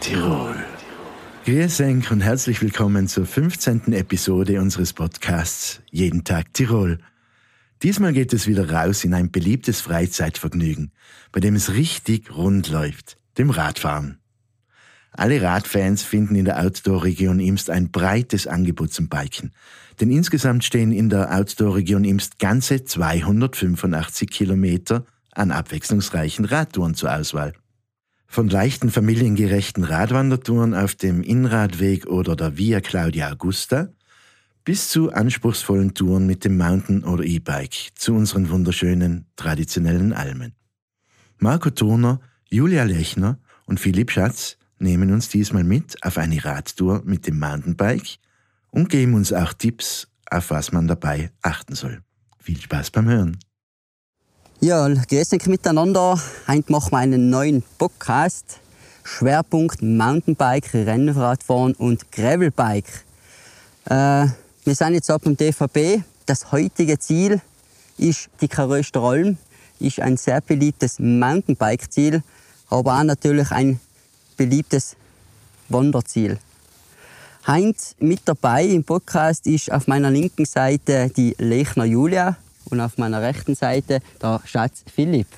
Tirol. Grüß und herzlich willkommen zur 15. Episode unseres Podcasts Jeden Tag Tirol. Diesmal geht es wieder raus in ein beliebtes Freizeitvergnügen, bei dem es richtig rund läuft, dem Radfahren. Alle Radfans finden in der Outdoor-Region Imst ein breites Angebot zum Biken. Denn insgesamt stehen in der Outdoor-Region Imst ganze 285 Kilometer an abwechslungsreichen Radtouren zur Auswahl. Von leichten familiengerechten Radwandertouren auf dem Innradweg oder der Via Claudia Augusta bis zu anspruchsvollen Touren mit dem Mountain- oder E-Bike zu unseren wunderschönen traditionellen Almen. Marco Turner, Julia Lechner und Philipp Schatz nehmen uns diesmal mit auf eine Radtour mit dem Mountainbike und geben uns auch Tipps, auf was man dabei achten soll. Viel Spaß beim Hören! Ja, grüß euch miteinander. Heute machen wir einen neuen Podcast. Schwerpunkt Mountainbike, Rennradfahren und Gravelbike. Äh, wir sind jetzt ab dem DVB. Das heutige Ziel ist die Karöster Alm. Ist ein sehr beliebtes Mountainbike-Ziel, aber auch natürlich ein beliebtes Wanderziel. Heinz mit dabei im Podcast ist auf meiner linken Seite die Lechner Julia und auf meiner rechten Seite der Schatz Philipp.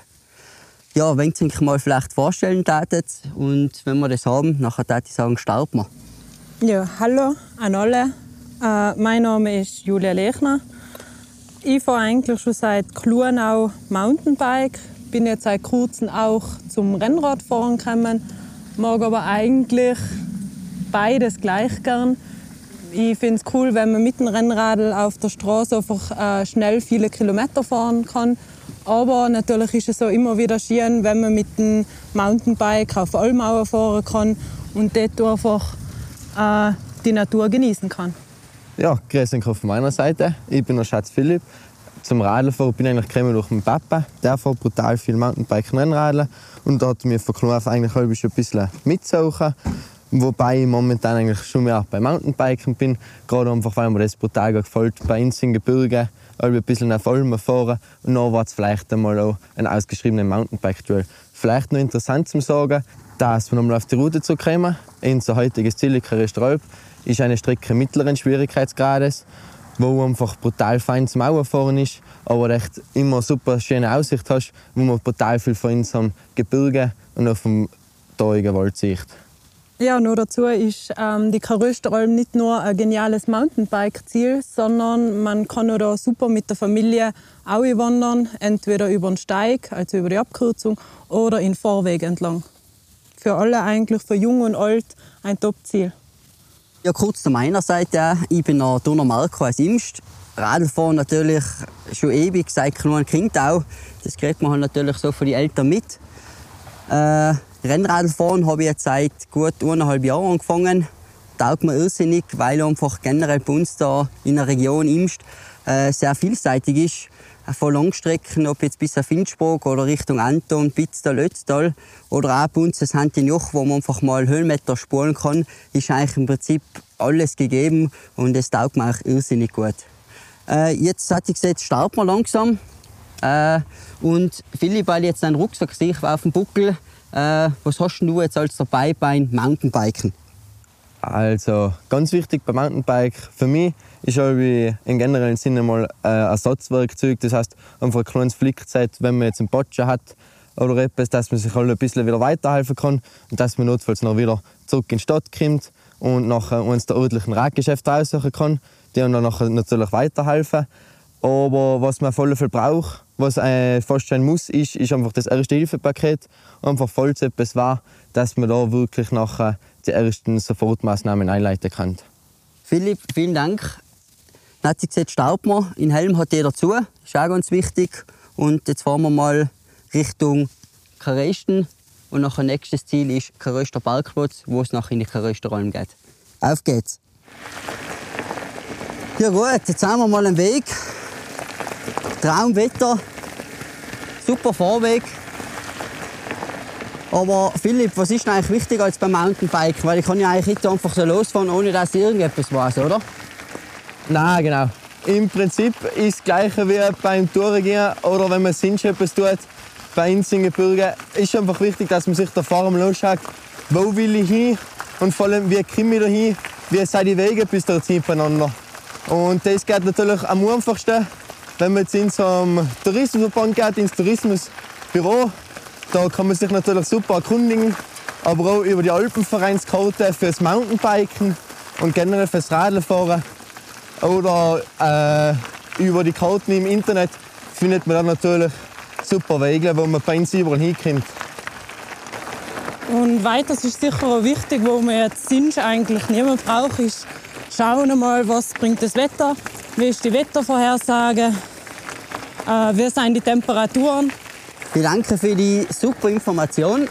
Ja, wenn Sie sich mal vielleicht vorstellen tätet und wenn wir das haben, nachher würde ich sagen, starten wir. Ja, hallo an alle. Äh, mein Name ist Julia Lechner. Ich fahre eigentlich schon seit Kluanau Mountainbike. Bin jetzt seit kurzem auch zum Rennradfahren gekommen. Mag aber eigentlich beides gleich gern. Ich finde es cool, wenn man mit dem Rennradl auf der Straße einfach äh, schnell viele Kilometer fahren kann. Aber natürlich ist es so immer wieder schön, wenn man mit dem Mountainbike auf Allmauer fahren kann und dort einfach äh, die Natur genießen kann. Ja, grüß euch auf meiner Seite. Ich bin der Schatz Philipp. Zum Radlfahren bin ich eigentlich gekommen durch meinen Papa. Der fährt brutal viel Mountainbike und Rennradl. Und da hat mir von klein eigentlich ein bisschen mitzusuchen. Wobei ich momentan eigentlich schon mehr bei Mountainbiken bin. Gerade einfach, weil mir das brutal gefällt. Bei uns im Gebirge ein bisschen auf Almen fahren. Und dann war es vielleicht einmal auch ein ausgeschriebener Mountainbike-Trail. Vielleicht noch interessant zu sagen, dass wir nochmal auf die Route zu kommen. Unser heutiges Ziel, Restaurant, ist eine Strecke mittleren Schwierigkeitsgrades, wo einfach brutal fein zum fahren ist, aber echt immer super schöne Aussicht hast, wo man brutal viel von unserem Gebirge und auf dem traurigen Wald sieht. Ja, nur dazu ist ähm, die Karösteralm nicht nur ein geniales Mountainbike-Ziel, sondern man kann da super mit der Familie auch wandern, entweder über den Steig, also über die Abkürzung, oder in Vorweg entlang. Für alle eigentlich, für jung und alt, ein Top-Ziel. Ja, kurz zu meiner Seite. Ich bin der Donner Marco aus Imst. Radfahren natürlich schon ewig, seit kleinem Kind auch. Das kriegt man halt natürlich so von den Eltern mit. Äh, Rennradfahren habe ich jetzt seit gut eineinhalb Jahren angefangen. Taugt mir irrsinnig, weil einfach generell bei uns da in der Region Imst äh, sehr vielseitig ist. Äh, von Langstrecken, ob jetzt bis auf Innsbruck oder Richtung Anton, Pitztal, Ötztal oder auch bei uns das Hantinjoch, wo man einfach mal Höhenmeter spulen kann, ist eigentlich im Prinzip alles gegeben und es taugt mir auch irrsinnig gut. Äh, jetzt hat sich gesagt, starten wir langsam. Äh, und Philipp, weil jetzt einen Rucksack sehe auf dem Buckel, äh, was hast du jetzt als dabei beim Mountainbiken? Also ganz wichtig beim Mountainbike für mich ist im generellen Sinne mal ein Ersatzwerkzeug. Das heißt einfach ein kleines Flickzeit, wenn man jetzt einen Botschen hat oder etwas, dass man sich halt ein bisschen wieder weiterhelfen kann und dass man notfalls noch wieder zurück in die Stadt kommt und nachher uns der ordentlichen Radgeschäft aussuchen kann, die dann nachher natürlich weiterhelfen. Aber was man jeden Fall braucht, was äh, fast schon muss, ist, ist einfach das Erste-Hilfe-Paket. Einfach falls etwas war, dass man da wirklich nachher die ersten Sofortmaßnahmen einleiten kann. Philipp, vielen Dank. Sich gesagt, staubt man. In Helm hat jeder zu. Ist auch ganz wichtig. Und jetzt fahren wir mal Richtung Karesten. Und nachher nächstes Ziel ist Karöster Parkplatz, wo es nachher in die Karösterräume geht. Auf geht's! Ja gut, jetzt haben wir mal einen Weg. Traumwetter, super Fahrweg. Aber Philipp, was ist eigentlich wichtiger als beim Mountainbike? Weil ich kann ja eigentlich nicht einfach so losfahren, ohne dass irgendetwas weiß, oder? Nein, genau. Im Prinzip ist das Gleiche wie beim Touren oder wenn man sonst etwas tut. Bei uns in Gebirge ist einfach wichtig, dass man sich da vorne anschaut wo will ich hin und vor allem, wie komme ich da hin, wie sind die Wege bis dorthin beieinander. Und das geht natürlich am einfachsten, wenn man jetzt in so einem Tourismusverband geht, ins Tourismusbüro. Da kann man sich natürlich super erkundigen, aber auch über die Alpenvereinskarte fürs Mountainbiken und generell fürs Radlfahren. Oder äh, über die Karten im Internet findet man dann natürlich super Wege, wo man bei uns überall hinkommt. Und weiters ist sicher auch wichtig, wo man jetzt sonst eigentlich niemand braucht, ist schauen mal, was bringt das Wetter, wie ist die Wettervorhersage, wie sind die Temperaturen. Ich danke für die super Information.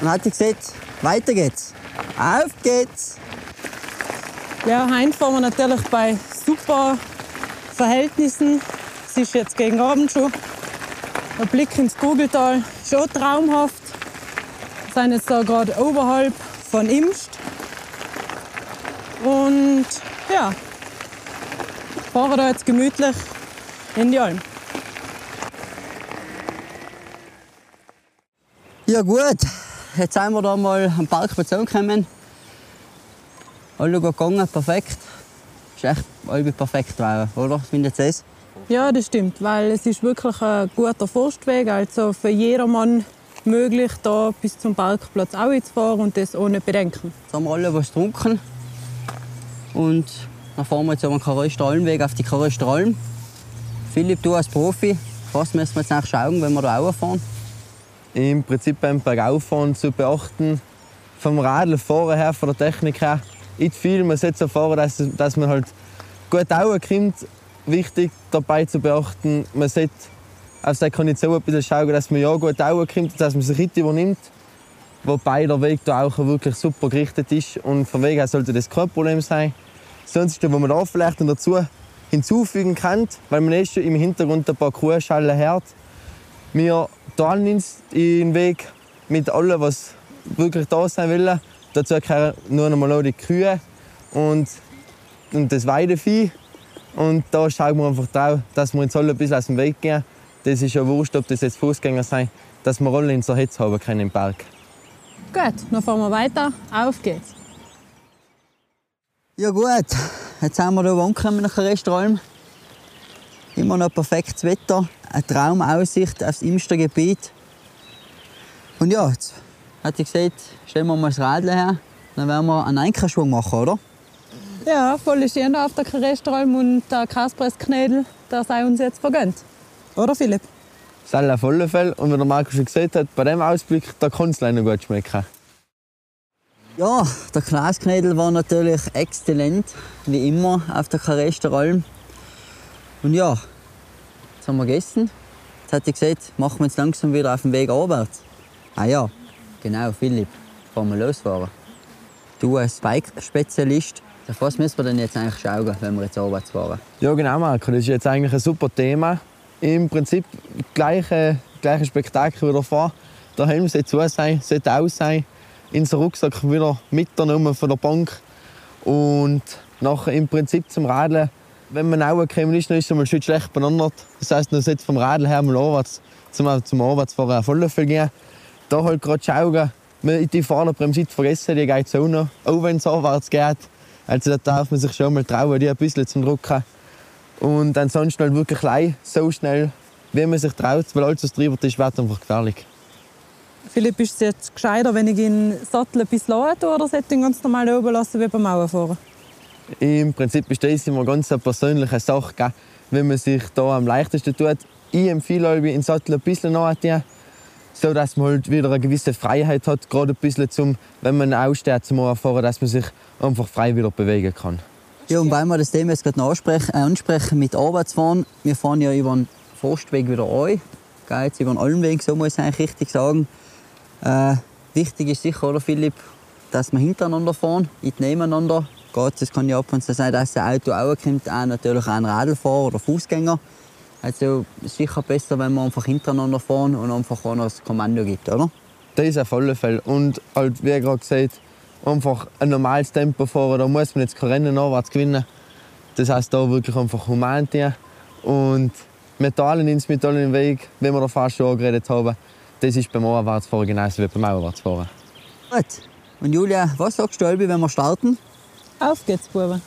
Und hat gesagt, weiter geht's. Auf geht's! Ja, heute fahren wir natürlich bei super Verhältnissen. Es ist jetzt gegen Abend schon. Ein Blick ins Kugeltal, schon traumhaft. Wir sind jetzt da gerade oberhalb von Imst. Und ja, fahren da jetzt gemütlich in die Alm. Ja gut, jetzt sind wir da mal am Parkplatz angekommen. Alle gut gegangen, perfekt. Ist echt alle perfekt gewesen, oder? Findet ihr das? Ja, das stimmt, weil es ist wirklich ein guter Forstweg, also für jedermann möglich, da bis zum Parkplatz auch zu fahren und das ohne Bedenken. Jetzt haben wir alle was getrunken. Und dann fahren wir jetzt über den Karöster Almweg auf die Karöster Alm. Philipp, du als Profi, was müssen wir jetzt schauen, wenn wir da fahren? Im Prinzip beim Bergauffahren zu beachten, vom Radlfahren her, von der Technik her, nicht viel. Man sollte so fahren, dass, dass man halt gut kommt. Wichtig dabei zu beachten, man sollte auf seine Kondition ein bisschen schauen, dass man ja gut kommt, dass man sich richtig übernimmt. Wobei der Weg da auch wirklich super gerichtet ist und vom Weg her sollte das kein Problem sein. Sonst, was man da vielleicht dazu hinzufügen kann, weil man ist schon im Hintergrund ein paar Kuhschalen hört. Wir teilen uns den Weg mit allem, was wirklich da sein will. Dazu gehören nur noch mal die Kühe und, und das Weidevieh. Und da schauen wir einfach drauf, dass wir uns alle ein bisschen aus dem Weg gehen. Das ist ja wurscht, ob das jetzt Fußgänger sind, dass wir alle in so Hetz haben können im Berg. Gut, dann fahren wir weiter. Auf geht's. Ja gut, jetzt sind wir hier angekommen nach Restaurant. Immer noch perfektes Wetter, eine Traumaussicht aufs Imstergebiet. Und ja, jetzt hat ich gesagt, stellen wir mal das Radl her, dann werden wir einen Einkehrschwung machen, oder? Ja, voll schön auf der Restaurant und der Kaspressknädel, der sei uns jetzt vergönnt. Oder Philipp? Das ist auf alle Fälle. Und wie der Marco schon gesagt hat, bei dem Ausblick, da kann es leider gut schmecken. Ja, der Glasknädel war natürlich exzellent, wie immer auf der Restaurant. Und ja, jetzt haben wir gegessen. Jetzt hat ich gesagt, machen wir uns langsam wieder auf den Weg abwärts. Ah ja, genau, Philipp, fahren wir losfahren. Du als Bike-Spezialist, auf was müssen wir denn jetzt eigentlich schauen, wenn wir jetzt abwärts fahren? Ja, genau, Marco. Das ist jetzt eigentlich ein super Thema. Im Prinzip gleiche, gleiche Spektakel wieder vor. Der Helm sollte zu sein, sollte aus sein. In den Rucksack wieder mitgenommen von der Bank. Und nachher im Prinzip zum Radeln. Wenn man auch kommen ist, dann ist es mal schön schlecht beieinander. Das heisst, man sollte vom Radl her mal anwärts, zum, zum auf alle Fälle gehen. Da halt gerade schauen, die Fahrerbremse nicht vergessen, die geht so noch, auch wenn es anwärts geht. Also da darf man sich schon mal trauen, die ein bisschen zu drücken. Und ansonsten halt wirklich klein, so schnell, wie man sich traut, weil alles, was drüber ist, wird einfach gefährlich. Philipp, ist es jetzt gescheiter, wenn ich den Sattel ein bisschen oder sollte ich ihn ganz normal oben lassen wie beim Mauerfahren? Im Prinzip ist das immer ganz eine persönliche Sache, gell? wenn man sich da am leichtesten tut. Ich empfehle den Sattel ein bisschen nachziehen, so dass man halt wieder eine gewisse Freiheit hat, gerade ein bisschen zum, wenn man aussteht zum Fahren, dass man sich einfach frei wieder bewegen kann. Ja, und weil wir das Thema jetzt gerade ansprechen, äh, ansprechen mit Arbeitsfahren, wir fahren ja über den Forstweg wieder ein, gell, jetzt über den Almweg, so muss ich eigentlich richtig sagen. Äh, wichtig ist sicher, oder Philipp, dass wir hintereinander fahren, nicht nebeneinander. Geht, es kann ja ab und zu sein, dass ein Auto auch kommt, auch natürlich auch ein Radlfahrer oder Fußgänger. Also sicher besser, wenn wir einfach hintereinander fahren und einfach einer das Kommando gibt, oder? Das ist auf alle Fälle. Und halt, wie gerade gesagt, einfach ein normales Tempo fahren. Da muss man jetzt kein Rennen nachwärts gewinnen. Das heißt, da wirklich einfach human tun. Und wir teilen uns mit allen Weg, wie wir da fast schon angeredet haben. Das ist beim Anwärtsfahren genauso wie beim Aufwärtsfahren. Gut. Und Julia, was sagst du, Albi, wenn wir starten? Auf geht's, Buben.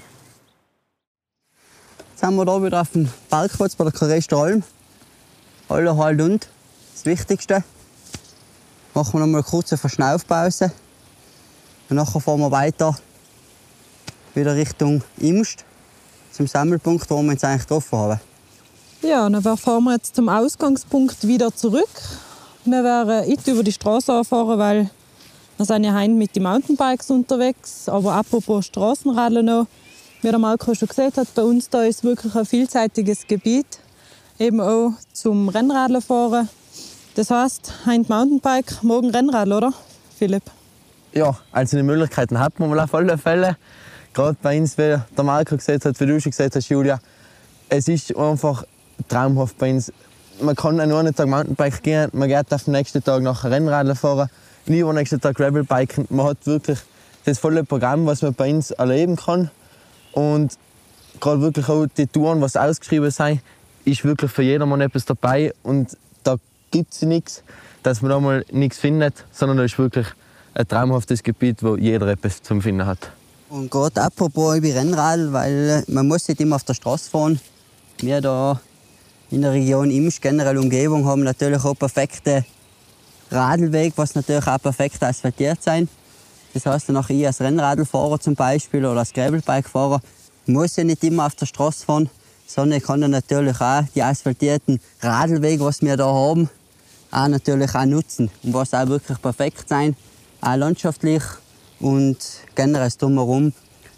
Jetzt sind wir hier wieder auf dem Parkplatz bei der Karester Alm. Alle halt und. Das Wichtigste. Machen wir noch mal eine kurze Verschnaufpause. Und nachher fahren wir weiter wieder Richtung Imst, zum Sammelpunkt, wo wir uns eigentlich getroffen haben. Ja, dann fahren wir jetzt zum Ausgangspunkt wieder zurück. Wir werden nicht über die Straße anfahren, weil wir sind ja heute mit den Mountainbikes unterwegs. Aber apropos Straßenradeln noch, wie der Marco schon gesagt hat, bei uns da ist wirklich ein vielseitiges Gebiet, eben auch zum Rennradler fahren. Das heißt, heute Mountainbike, morgen Rennradl, oder Philipp? Ja, also die Möglichkeiten hat man auf alle Fälle. Gerade bei uns, wie der Marco gesagt hat, wie du schon gesagt hast, Julia, es ist einfach traumhaft bei uns. Man kann an einem Tag Mountainbike gehen, man geht auf den nächsten Tag nach Rennradler fahren, lieber nächsten Tag Gravelbiken. Man hat wirklich das volle Programm, was man bei uns erleben kann. Und gerade wirklich auch die Touren, was ausgeschrieben sind, ist wirklich für jedermann etwas dabei. Und da gibt es nichts, dass man da mal nichts findet, sondern da ist wirklich ein traumhaftes Gebiet, wo jeder etwas zum Finden hat. Und gerade apropos über Rennrad, weil man muss nicht immer auf der Straße fahren. Wir da in der Region Imsch, generell Umgebung, haben natürlich auch perfekte Radlweg, was natürlich auch perfekt asphaltiert sein. Das heißt, auch ich als Rennradlfahrer zum Beispiel oder als Gravelbike-Fahrer muss ja nicht immer auf der Straße fahren, sondern ich kann dann natürlich auch die asphaltierten Radlwege, was wir da haben, auch natürlich auch nutzen und was auch wirklich perfekt sein, auch landschaftlich und generell drumherum.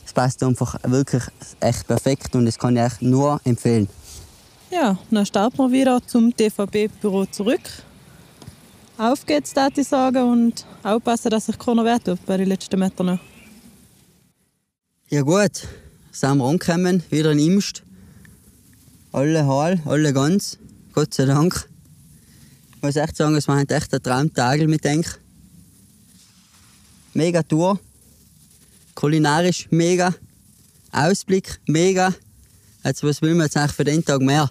Es passt einfach wirklich echt perfekt und das kann ich euch nur empfehlen. Ja, dann starten wir wieder zum DVB-Büro zurück. Auf geht's, darf ich sagen, und aufpassen, dass sich keiner weh tut bei den letzten Metern. Ja gut, sind wir angekommen, wieder in Imst. Alle heil, alle ganz, Gott sei Dank. Ich muss echt sagen, es war echt ein Traumtag mit denk. Mega Tour, kulinarisch mega, Ausblick mega. Also was will man jetzt eigentlich für den Tag mehr?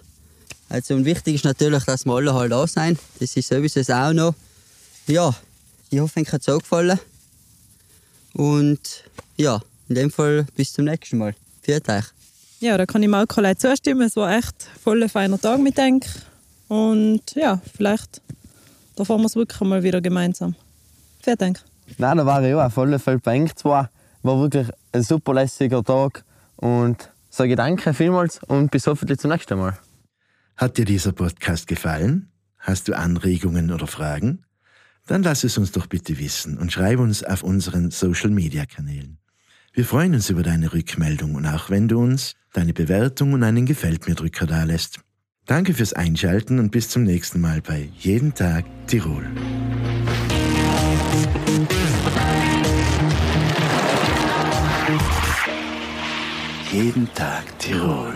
Also und wichtig ist natürlich, dass wir alle halt da sein. Das ist sowieso auch noch. Ja, ich hoffe, euch hat es auch gefallen. Und ja, in dem Fall bis zum nächsten Mal. Viert euch. Ja, da kann ich Marco leid zustimmen. Es war echt voll ein feiner Tag mit denk. Und ja, vielleicht da fahren wir es wirklich mal wieder gemeinsam. Viert Dank. Nein, da war ich auch alle Fälle bei zwar. War wirklich ein super lässiger Tag. Und sage danke vielmals und bis hoffentlich zum nächsten Mal. Hat dir dieser Podcast gefallen? Hast du Anregungen oder Fragen? Dann lass es uns doch bitte wissen und schreib uns auf unseren Social-Media-Kanälen. Wir freuen uns über deine Rückmeldung und auch wenn du uns deine Bewertung und einen Gefällt mir Drücker dalässt. Danke fürs Einschalten und bis zum nächsten Mal bei Jeden Tag Tirol. Jeden Tag Tirol.